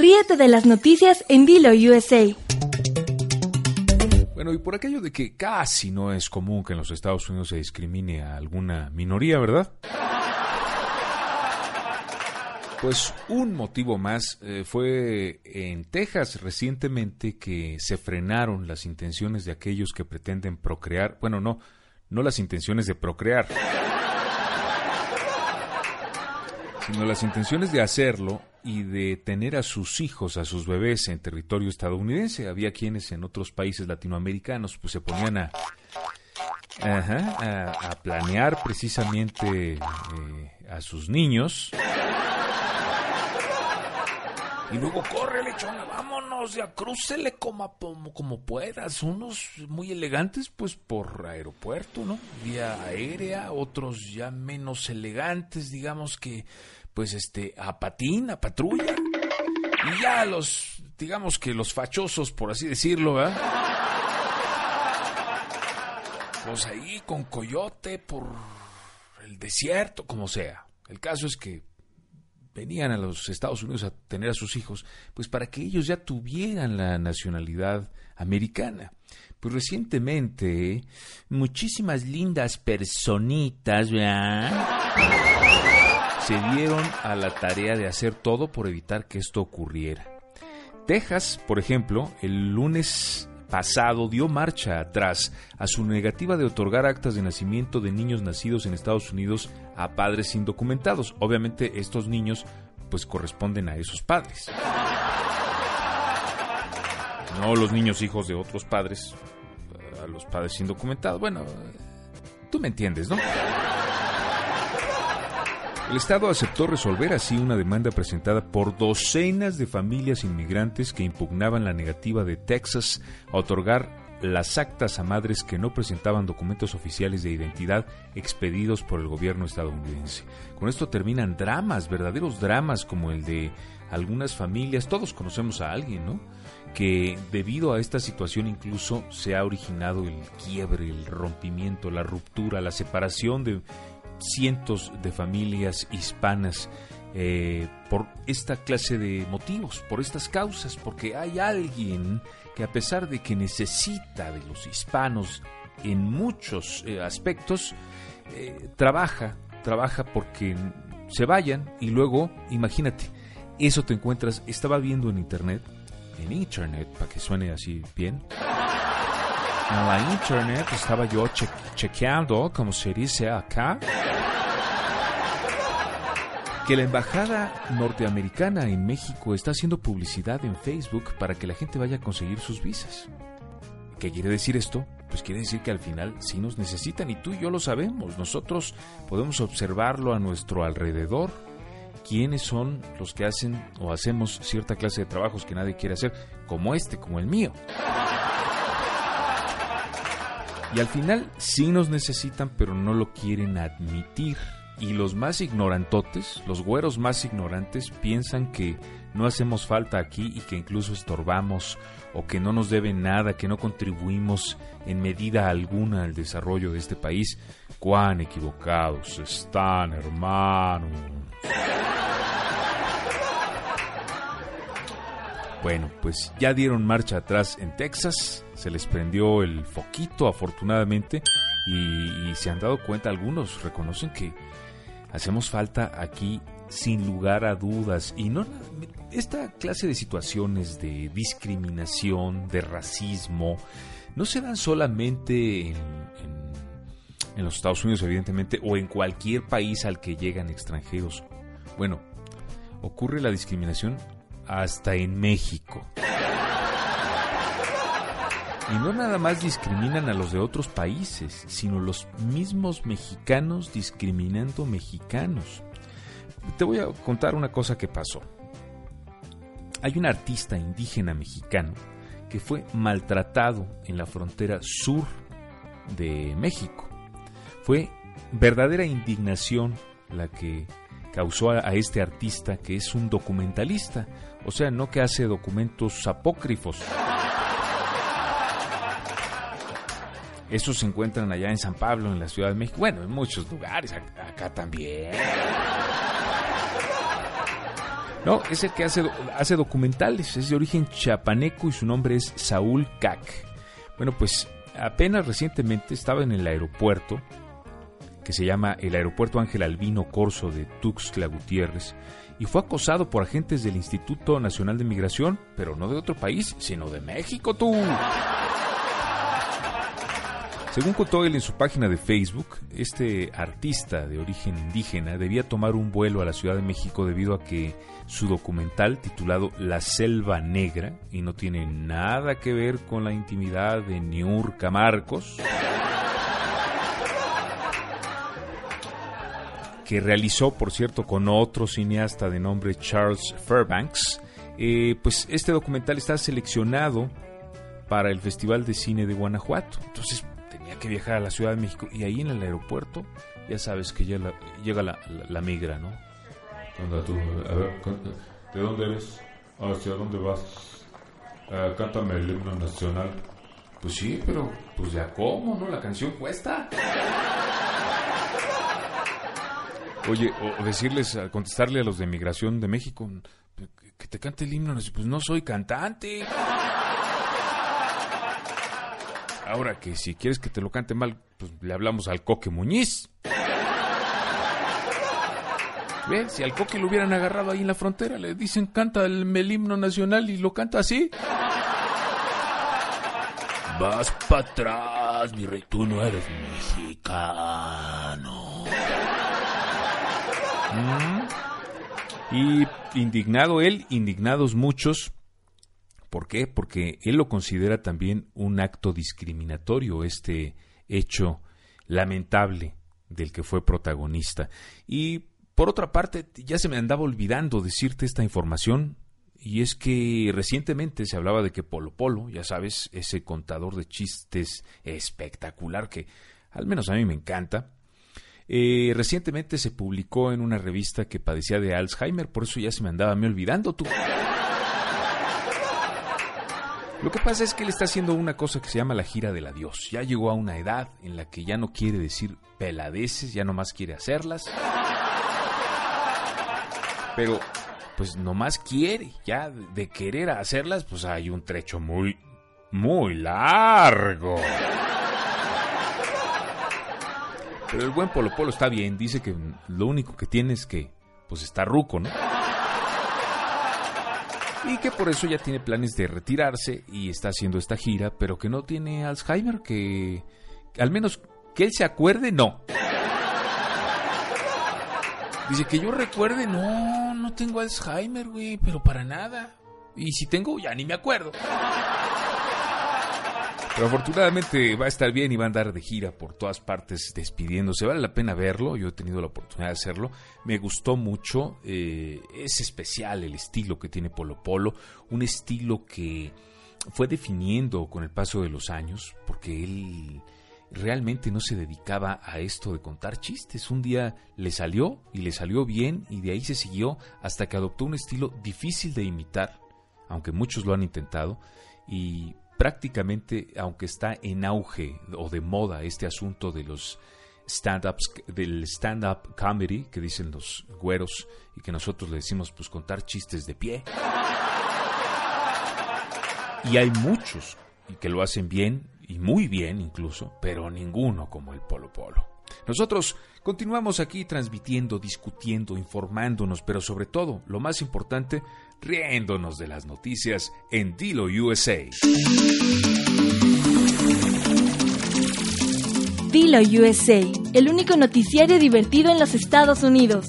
Ríete de las noticias en Dilo USA. Bueno, y por aquello de que casi no es común que en los Estados Unidos se discrimine a alguna minoría, ¿verdad? Pues un motivo más eh, fue en Texas recientemente que se frenaron las intenciones de aquellos que pretenden procrear, bueno, no, no las intenciones de procrear, sino las intenciones de hacerlo y de tener a sus hijos, a sus bebés en territorio estadounidense. Había quienes en otros países latinoamericanos pues se ponían a, a planear precisamente eh, a sus niños. Y luego corre, lechona, vámonos, ya crúcele como, como, como puedas. Unos muy elegantes, pues por aeropuerto, ¿no? Vía aérea, otros ya menos elegantes, digamos que, pues este, a patín, a patrulla. Y ya los, digamos que los fachosos, por así decirlo, ¿verdad? Pues ahí con coyote por el desierto, como sea. El caso es que venían a los Estados Unidos a tener a sus hijos, pues para que ellos ya tuvieran la nacionalidad americana. Pues recientemente, muchísimas lindas personitas, ¿verdad? Se dieron a la tarea de hacer todo por evitar que esto ocurriera. Texas, por ejemplo, el lunes pasado dio marcha atrás a su negativa de otorgar actas de nacimiento de niños nacidos en Estados Unidos a padres indocumentados. Obviamente estos niños pues corresponden a esos padres. No los niños hijos de otros padres, a los padres indocumentados. Bueno, tú me entiendes, ¿no? El Estado aceptó resolver así una demanda presentada por docenas de familias inmigrantes que impugnaban la negativa de Texas a otorgar las actas a madres que no presentaban documentos oficiales de identidad expedidos por el gobierno estadounidense. Con esto terminan dramas, verdaderos dramas como el de algunas familias, todos conocemos a alguien, ¿no? Que debido a esta situación incluso se ha originado el quiebre, el rompimiento, la ruptura, la separación de cientos de familias hispanas eh, por esta clase de motivos, por estas causas, porque hay alguien que a pesar de que necesita de los hispanos en muchos eh, aspectos, eh, trabaja, trabaja porque se vayan y luego, imagínate, eso te encuentras, estaba viendo en internet, en internet, para que suene así bien, en la internet estaba yo chequeando, como se dice acá, que la embajada norteamericana en México está haciendo publicidad en Facebook para que la gente vaya a conseguir sus visas. ¿Qué quiere decir esto? Pues quiere decir que al final sí nos necesitan y tú y yo lo sabemos. Nosotros podemos observarlo a nuestro alrededor. ¿Quiénes son los que hacen o hacemos cierta clase de trabajos que nadie quiere hacer, como este, como el mío? Y al final sí nos necesitan, pero no lo quieren admitir. Y los más ignorantotes, los güeros más ignorantes, piensan que no hacemos falta aquí y que incluso estorbamos o que no nos deben nada, que no contribuimos en medida alguna al desarrollo de este país. Cuán equivocados están, hermano. Bueno, pues ya dieron marcha atrás en Texas, se les prendió el foquito afortunadamente y, se han dado cuenta algunos, reconocen que hacemos falta aquí sin lugar a dudas y no esta clase de situaciones de discriminación, de racismo, no se dan solamente en, en, en los Estados Unidos evidentemente o en cualquier país al que llegan extranjeros. Bueno, ocurre la discriminación hasta en México. Y no nada más discriminan a los de otros países, sino los mismos mexicanos discriminando mexicanos. Te voy a contar una cosa que pasó. hay un artista indígena mexicano que fue maltratado en la frontera sur de México. Fue verdadera indignación la que causó a, este artista que es un documentalista, o sea, no que hace documentos apócrifos. Esos se encuentran allá en San Pablo, en la Ciudad de México, bueno, en muchos lugares, acá, también. No, es el que hace, hace documentales, es de origen chapaneco y su nombre es Saúl Cac. Bueno, pues apenas recientemente estaba en el aeropuerto que se llama el Aeropuerto Ángel Albino Corso de Tuxtla Gutiérrez, y fue acosado por agentes del Instituto Nacional de Migración, pero no de otro país, sino de México, tú. Según contó él en su página de Facebook, este artista de origen indígena debía tomar un vuelo a la Ciudad de México debido a que su documental titulado La Selva Negra, y no tiene nada que ver con la intimidad de Niurka Marcos, que realizó, por cierto, con otro cineasta de nombre Charles Fairbanks, eh, pues este documental está seleccionado para el Festival de Cine de Guanajuato. Entonces tenía que viajar a la Ciudad de México y ahí en el aeropuerto ya sabes que llega, la, la, migra, ¿no? ¿de dónde eres? ¿Hacia dónde vas? Eh, cántame el himno nacional. Pues sí, pero pues ya cómo, ¿no? La canción cuesta. Oye, o decirles, contestarle a los de Migración de México, que te cante el himno, pues no soy cantante. Ahora que si quieres que te lo cante mal, pues le hablamos al Coque Muñiz. Si al Coque lo hubieran agarrado ahí en la frontera, le dicen canta el, el himno nacional y lo canta así. Vas para atrás, mi rey, tú no eres mexicano. Y indignado él, indignados muchos. ¿Por qué? Porque él lo considera también un acto discriminatorio, este hecho lamentable del que fue protagonista. Y por otra parte, ya se me andaba olvidando decirte esta información, y es que recientemente se hablaba de que Polo Polo, ya sabes, ese contador de chistes espectacular que al menos a mí me encanta, eh, recientemente se publicó en una revista que padecía de Alzheimer, por eso ya se me andaba me olvidando tú. Lo que pasa es que él está haciendo una cosa que se llama la gira del adiós. Ya llegó a una edad en la que ya no quiere decir peladeces, ya nomás quiere hacerlas. Pero, pues nomás quiere, ya de querer hacerlas, pues hay un trecho muy, muy largo. Pero el buen Polo Polo está bien, dice que lo único que tiene es que, pues está ruco, ¿no? Y que por eso ya tiene planes de retirarse y está haciendo esta gira, pero que no tiene Alzheimer, que al menos que él se acuerde, no. Dice que yo recuerde, no, no tengo Alzheimer, güey, pero para nada. Y si tengo, ya ni me acuerdo. Pero afortunadamente va a estar bien y va a andar de gira por todas partes despidiéndose. Vale la pena verlo, yo he tenido la oportunidad de hacerlo. Me gustó mucho, eh, es especial el estilo que tiene Polo Polo, un estilo que fue definiendo con el paso de los años, porque él realmente no se dedicaba a esto de contar chistes. Un día le salió y le salió bien y de ahí se siguió hasta que adoptó un estilo difícil de imitar, aunque muchos lo han intentado, y prácticamente, aunque está en auge o de moda este asunto de los stand-ups, del stand-up comedy, que dicen los güeros, y que nosotros le decimos, pues contar chistes de pie. Y hay muchos que lo hacen bien, y muy bien incluso, pero ninguno como el Polo Polo. Nosotros continuamos aquí transmitiendo, discutiendo, informándonos, pero sobre todo, lo más importante, riéndonos de las noticias en Dilo USA. Dilo USA, el único noticiario divertido en los Estados Unidos.